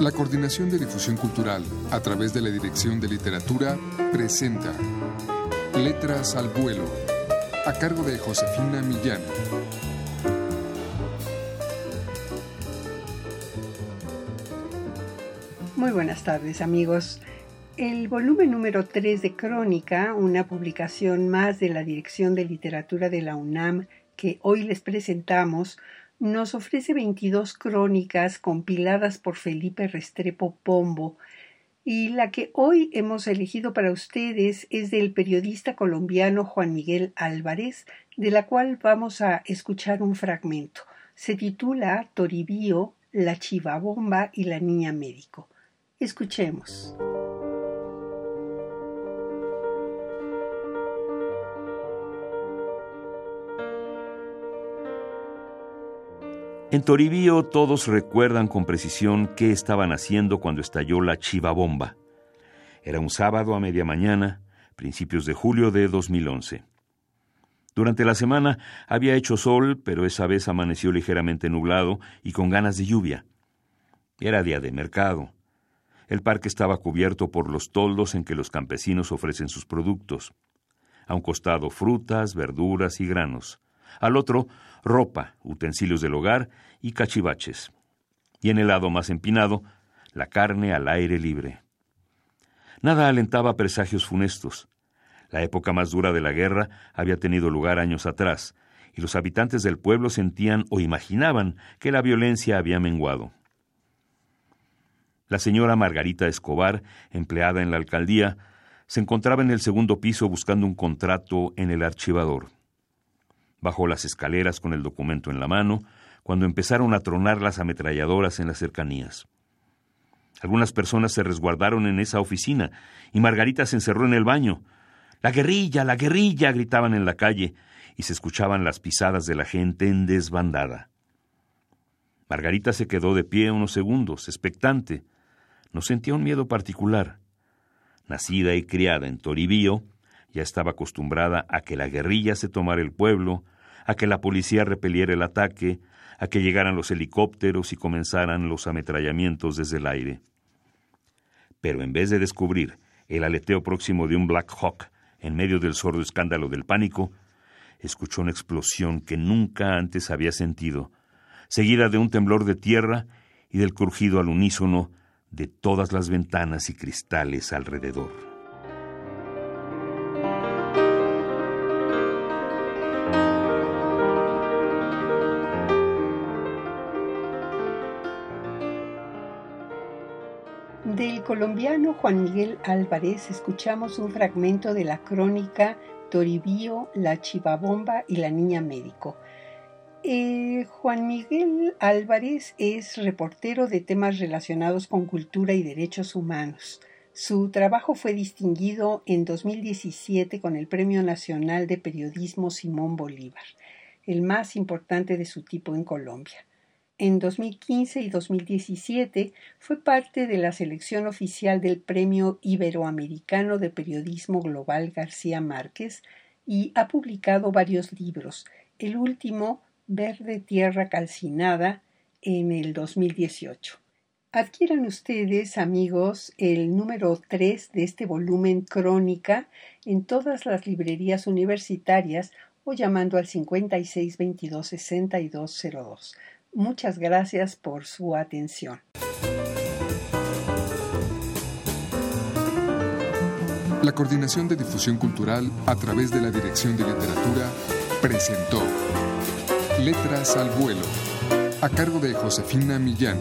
La Coordinación de Difusión Cultural, a través de la Dirección de Literatura, presenta Letras al Vuelo, a cargo de Josefina Millán. Muy buenas tardes amigos. El volumen número 3 de Crónica, una publicación más de la Dirección de Literatura de la UNAM que hoy les presentamos, nos ofrece 22 crónicas compiladas por Felipe Restrepo Pombo, y la que hoy hemos elegido para ustedes es del periodista colombiano Juan Miguel Álvarez, de la cual vamos a escuchar un fragmento. Se titula Toribío, la chivabomba y la niña médico. Escuchemos. En Toribío todos recuerdan con precisión qué estaban haciendo cuando estalló la chiva bomba. Era un sábado a media mañana, principios de julio de 2011. Durante la semana había hecho sol, pero esa vez amaneció ligeramente nublado y con ganas de lluvia. Era día de mercado. El parque estaba cubierto por los toldos en que los campesinos ofrecen sus productos. A un costado frutas, verduras y granos. Al otro, ropa, utensilios del hogar y cachivaches. Y en el lado más empinado, la carne al aire libre. Nada alentaba presagios funestos. La época más dura de la guerra había tenido lugar años atrás, y los habitantes del pueblo sentían o imaginaban que la violencia había menguado. La señora Margarita Escobar, empleada en la alcaldía, se encontraba en el segundo piso buscando un contrato en el archivador. Bajó las escaleras con el documento en la mano cuando empezaron a tronar las ametralladoras en las cercanías. Algunas personas se resguardaron en esa oficina y Margarita se encerró en el baño. La guerrilla, la guerrilla, gritaban en la calle y se escuchaban las pisadas de la gente en desbandada. Margarita se quedó de pie unos segundos, expectante. No sentía un miedo particular. Nacida y criada en Toribío, ya estaba acostumbrada a que la guerrilla se tomara el pueblo, a que la policía repeliera el ataque, a que llegaran los helicópteros y comenzaran los ametrallamientos desde el aire. Pero en vez de descubrir el aleteo próximo de un Black Hawk en medio del sordo escándalo del pánico, escuchó una explosión que nunca antes había sentido, seguida de un temblor de tierra y del crujido al unísono de todas las ventanas y cristales alrededor. Del colombiano Juan Miguel Álvarez escuchamos un fragmento de la crónica Toribío, la chivabomba y la niña médico. Eh, Juan Miguel Álvarez es reportero de temas relacionados con cultura y derechos humanos. Su trabajo fue distinguido en 2017 con el Premio Nacional de Periodismo Simón Bolívar, el más importante de su tipo en Colombia. En 2015 y 2017 fue parte de la selección oficial del Premio Iberoamericano de Periodismo Global García Márquez y ha publicado varios libros, el último Verde Tierra Calcinada en el 2018. Adquieran ustedes, amigos, el número 3 de este volumen Crónica en todas las librerías universitarias o llamando al 56 22 6202. Muchas gracias por su atención. La Coordinación de Difusión Cultural a través de la Dirección de Literatura presentó Letras al Vuelo, a cargo de Josefina Millán.